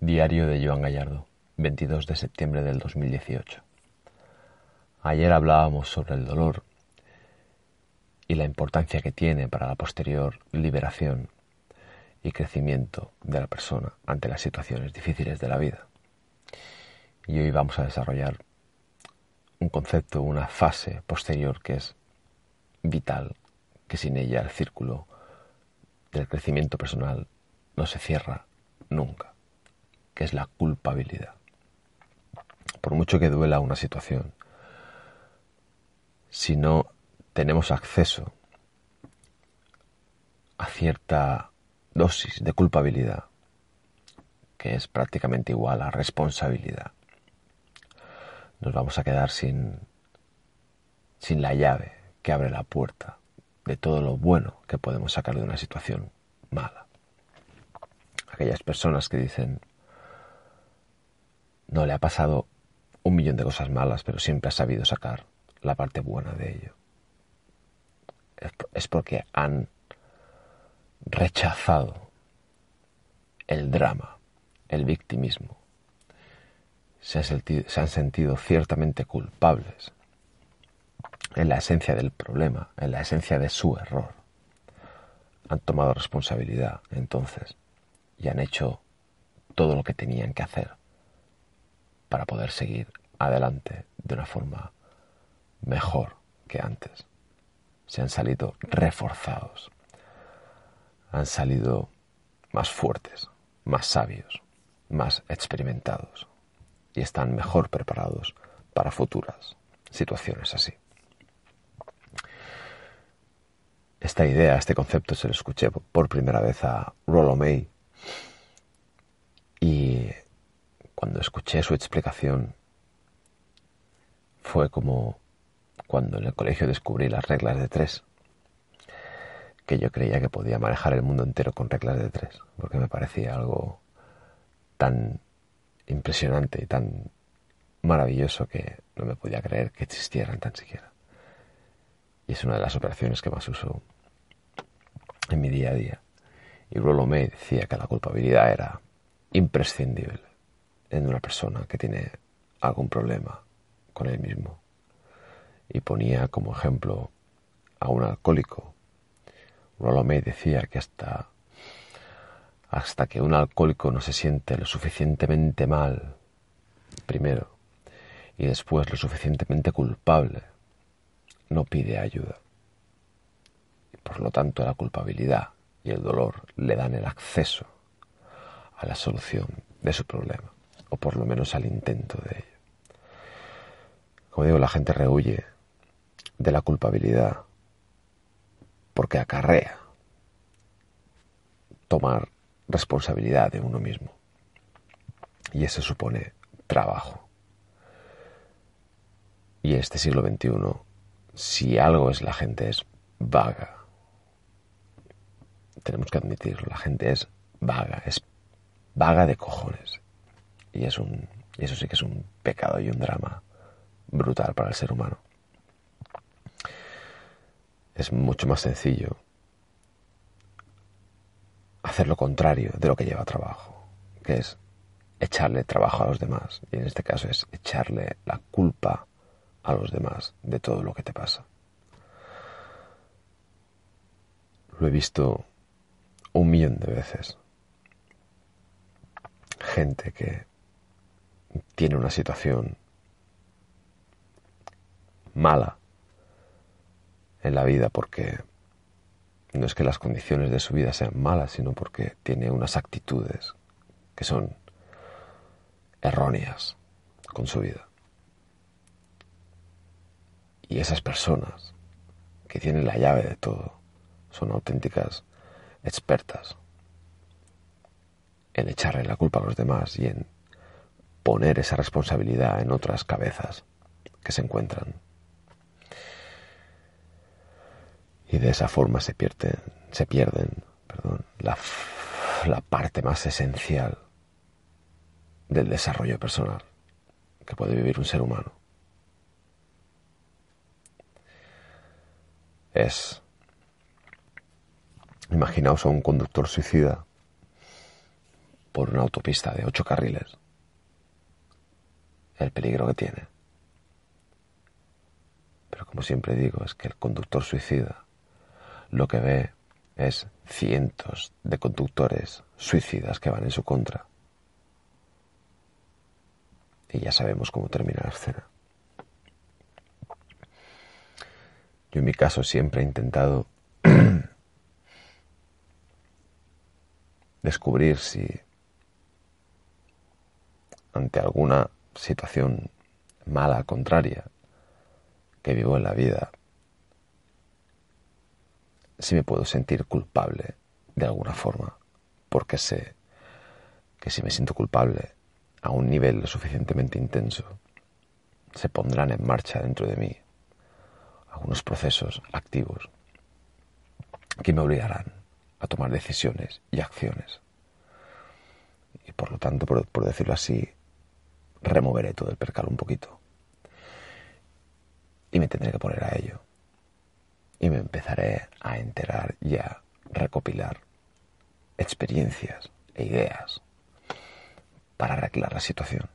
Diario de Joan Gallardo, 22 de septiembre del 2018. Ayer hablábamos sobre el dolor y la importancia que tiene para la posterior liberación y crecimiento de la persona ante las situaciones difíciles de la vida. Y hoy vamos a desarrollar un concepto, una fase posterior que es vital, que sin ella el círculo del crecimiento personal no se cierra nunca que es la culpabilidad. Por mucho que duela una situación, si no tenemos acceso a cierta dosis de culpabilidad, que es prácticamente igual a responsabilidad, nos vamos a quedar sin, sin la llave que abre la puerta de todo lo bueno que podemos sacar de una situación mala. Aquellas personas que dicen, no le ha pasado un millón de cosas malas, pero siempre ha sabido sacar la parte buena de ello. Es porque han rechazado el drama, el victimismo. Se han, sentido, ciertamente culpables en la esencia del problema, en la esencia de su error. Han tomado responsabilidad entonces y han hecho todo lo que tenían que hacer para poder seguir adelante de una forma mejor que antes. Se han salido reforzados, han salido más fuertes, más sabios, más experimentados y están mejor preparados para futuras situaciones así. Esta idea, este concepto se lo escuché por primera vez a Rollo May y cuando escuché su explicación, fue como cuando en el colegio descubrí las reglas de tres, que yo creía que podía manejar el mundo entero con reglas de tres, porque me parecía algo tan impresionante y tan maravilloso que no me podía creer que existieran tan siquiera. Y es una de las operaciones que más uso en mi día a día. Y Rollo May decía que la culpabilidad era imprescindible en una persona que tiene algún problema con él mismo. Y ponía como ejemplo a un alcohólico. Rollo May decía que hasta, hasta que un alcohólico no se siente lo suficientemente mal, primero, y después lo suficientemente culpable, no pide ayuda. Y por lo tanto la culpabilidad y el dolor le dan el acceso a la solución de su problema o por lo menos al intento de ello. Como digo, la gente rehuye de la culpabilidad porque acarrea tomar responsabilidad de uno mismo. Y eso supone trabajo. Y este siglo XXI, si algo es la gente es vaga. Tenemos que admitirlo, la gente es vaga, es vaga de cojones. Y, es un, y eso sí que es un pecado y un drama brutal para el ser humano. Es mucho más sencillo hacer lo contrario de lo que lleva trabajo, que es echarle trabajo a los demás. Y en este caso es echarle la culpa a los demás de todo lo que te pasa. Lo he visto un millón de veces. Gente que tiene una situación mala en la vida porque no es que las condiciones de su vida sean malas, sino porque tiene unas actitudes que son erróneas con su vida. Y esas personas que tienen la llave de todo son auténticas expertas en echarle la culpa a los demás y en poner esa responsabilidad en otras cabezas que se encuentran. Y de esa forma se pierden, se pierden la, la parte más esencial del desarrollo personal que puede vivir un ser humano. Es, imaginaos a un conductor suicida por una autopista de ocho carriles. El peligro que tiene. Pero como siempre digo, es que el conductor suicida lo que ve es cientos de conductores suicidas que van en su contra. Y ya sabemos cómo termina la escena. Yo en mi caso siempre he intentado descubrir si ante alguna situación mala, contraria, que vivo en la vida, si me puedo sentir culpable de alguna forma, porque sé que si me siento culpable a un nivel lo suficientemente intenso, se pondrán en marcha dentro de mí algunos procesos activos que me obligarán a tomar decisiones y acciones. Y por lo tanto, por, por decirlo así, removeré todo el percal un poquito. Y me tendré que poner a ello. Y me empezaré a enterar y a recopilar experiencias e ideas para arreglar la situación.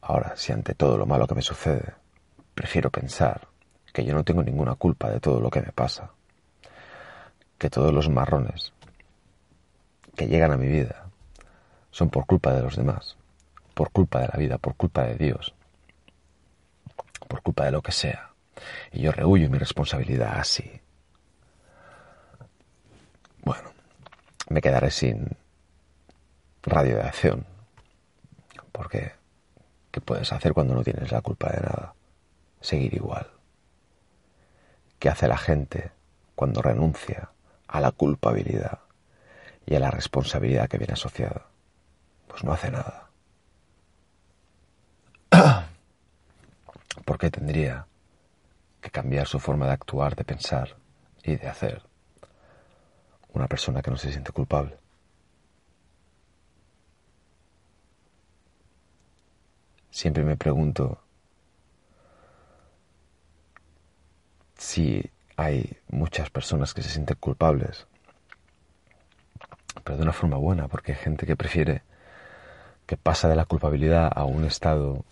Ahora, si ante todo lo malo que me sucede, prefiero pensar que yo no tengo ninguna culpa de todo lo que me pasa, que todos los marrones que llegan a mi vida son por culpa de los demás, por culpa de la vida, por culpa de Dios, por culpa de lo que sea. Y yo rehuyo mi responsabilidad así. Bueno, me quedaré sin radio de acción. Porque, ¿qué puedes hacer cuando no tienes la culpa de nada? Seguir igual. ¿Qué hace la gente cuando renuncia a la culpabilidad y a la responsabilidad que viene asociada? Pues no hace nada. ¿Por qué tendría que cambiar su forma de actuar, de pensar y de hacer una persona que no se siente culpable? Siempre me pregunto si hay muchas personas que se sienten culpables, pero de una forma buena, porque hay gente que prefiere que pasa de la culpabilidad a un estado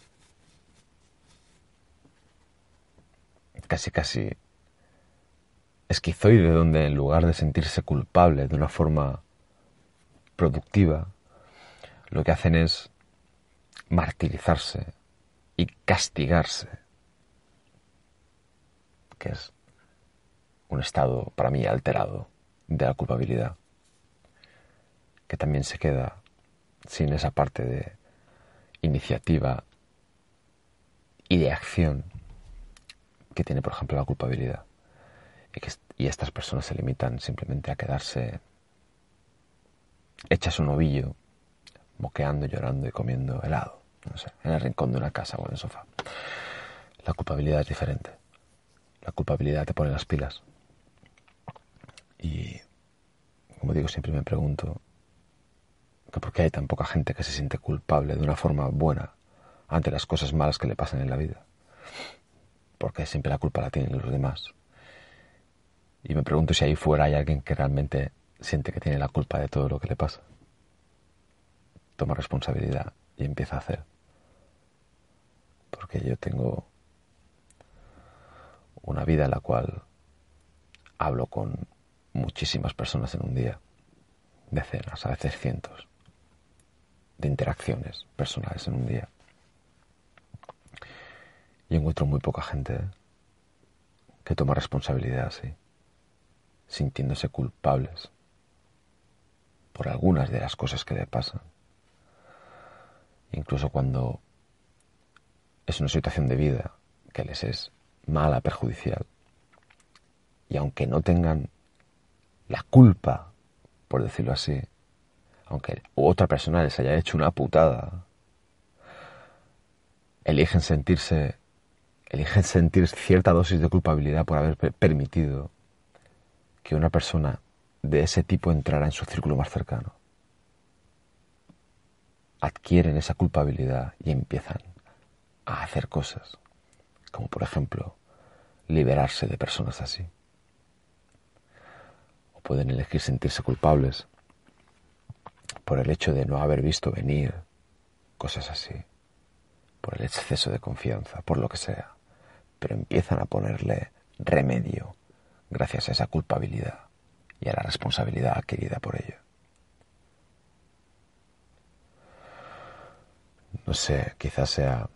casi casi esquizoide donde en lugar de sentirse culpable de una forma productiva, lo que hacen es martirizarse y castigarse, que es un estado para mí alterado de la culpabilidad, que también se queda sin esa parte de iniciativa y de acción que tiene, por ejemplo, la culpabilidad. Y, que, y estas personas se limitan simplemente a quedarse hechas un ovillo, moqueando, llorando y comiendo helado, no sé, en el rincón de una casa o en el sofá. La culpabilidad es diferente. La culpabilidad te pone las pilas. Y, como digo, siempre me pregunto que por qué hay tan poca gente que se siente culpable de una forma buena ante las cosas malas que le pasan en la vida porque siempre la culpa la tienen los demás. Y me pregunto si ahí fuera hay alguien que realmente siente que tiene la culpa de todo lo que le pasa. Toma responsabilidad y empieza a hacer. Porque yo tengo una vida en la cual hablo con muchísimas personas en un día, decenas, a veces cientos, de interacciones personales en un día. Y encuentro muy poca gente que toma responsabilidad así, sintiéndose culpables por algunas de las cosas que le pasan. Incluso cuando es una situación de vida que les es mala, perjudicial. Y aunque no tengan la culpa, por decirlo así, aunque otra persona les haya hecho una putada, eligen sentirse eligen sentir cierta dosis de culpabilidad por haber permitido que una persona de ese tipo entrara en su círculo más cercano. Adquieren esa culpabilidad y empiezan a hacer cosas, como por ejemplo liberarse de personas así. O pueden elegir sentirse culpables por el hecho de no haber visto venir cosas así, por el exceso de confianza, por lo que sea, pero empiezan a ponerle remedio gracias a esa culpabilidad y a la responsabilidad adquirida por ello. No sé, quizás sea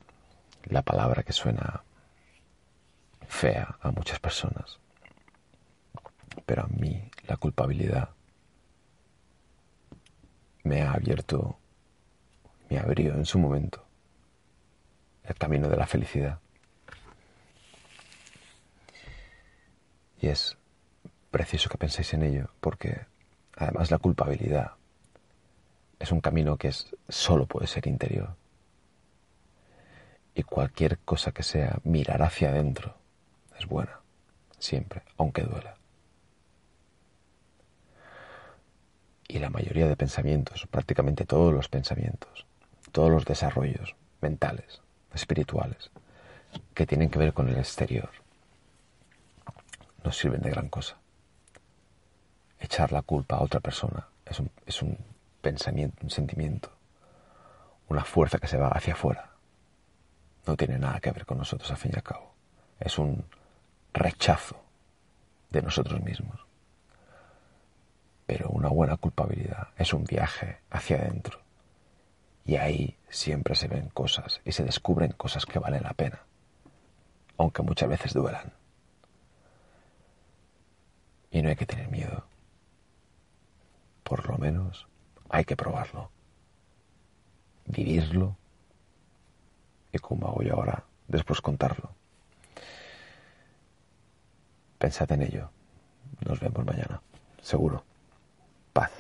la palabra que suena fea a muchas personas, pero a mí la culpabilidad me ha abierto, me abrió en su momento el camino de la felicidad. Y es preciso que penséis en ello, porque además la culpabilidad es un camino que es, solo puede ser interior. Y cualquier cosa que sea mirar hacia adentro es buena, siempre, aunque duela. Y la mayoría de pensamientos, prácticamente todos los pensamientos, todos los desarrollos mentales, espirituales, que tienen que ver con el exterior, no sirven de gran cosa. Echar la culpa a otra persona es un, pensamiento, un sentimiento, una fuerza que se va hacia afuera. No tiene nada que ver con nosotros, al fin y al cabo. Es un rechazo de nosotros mismos. Pero una buena culpabilidad es un viaje hacia adentro. Y ahí siempre se ven cosas y se descubren cosas que valen la pena, aunque muchas veces duelan. Y no hay que tener miedo. Por lo menos hay que probarlo, vivirlo y como hago yo ahora, después contarlo. Pensad en ello. Nos vemos mañana. Seguro. Paz.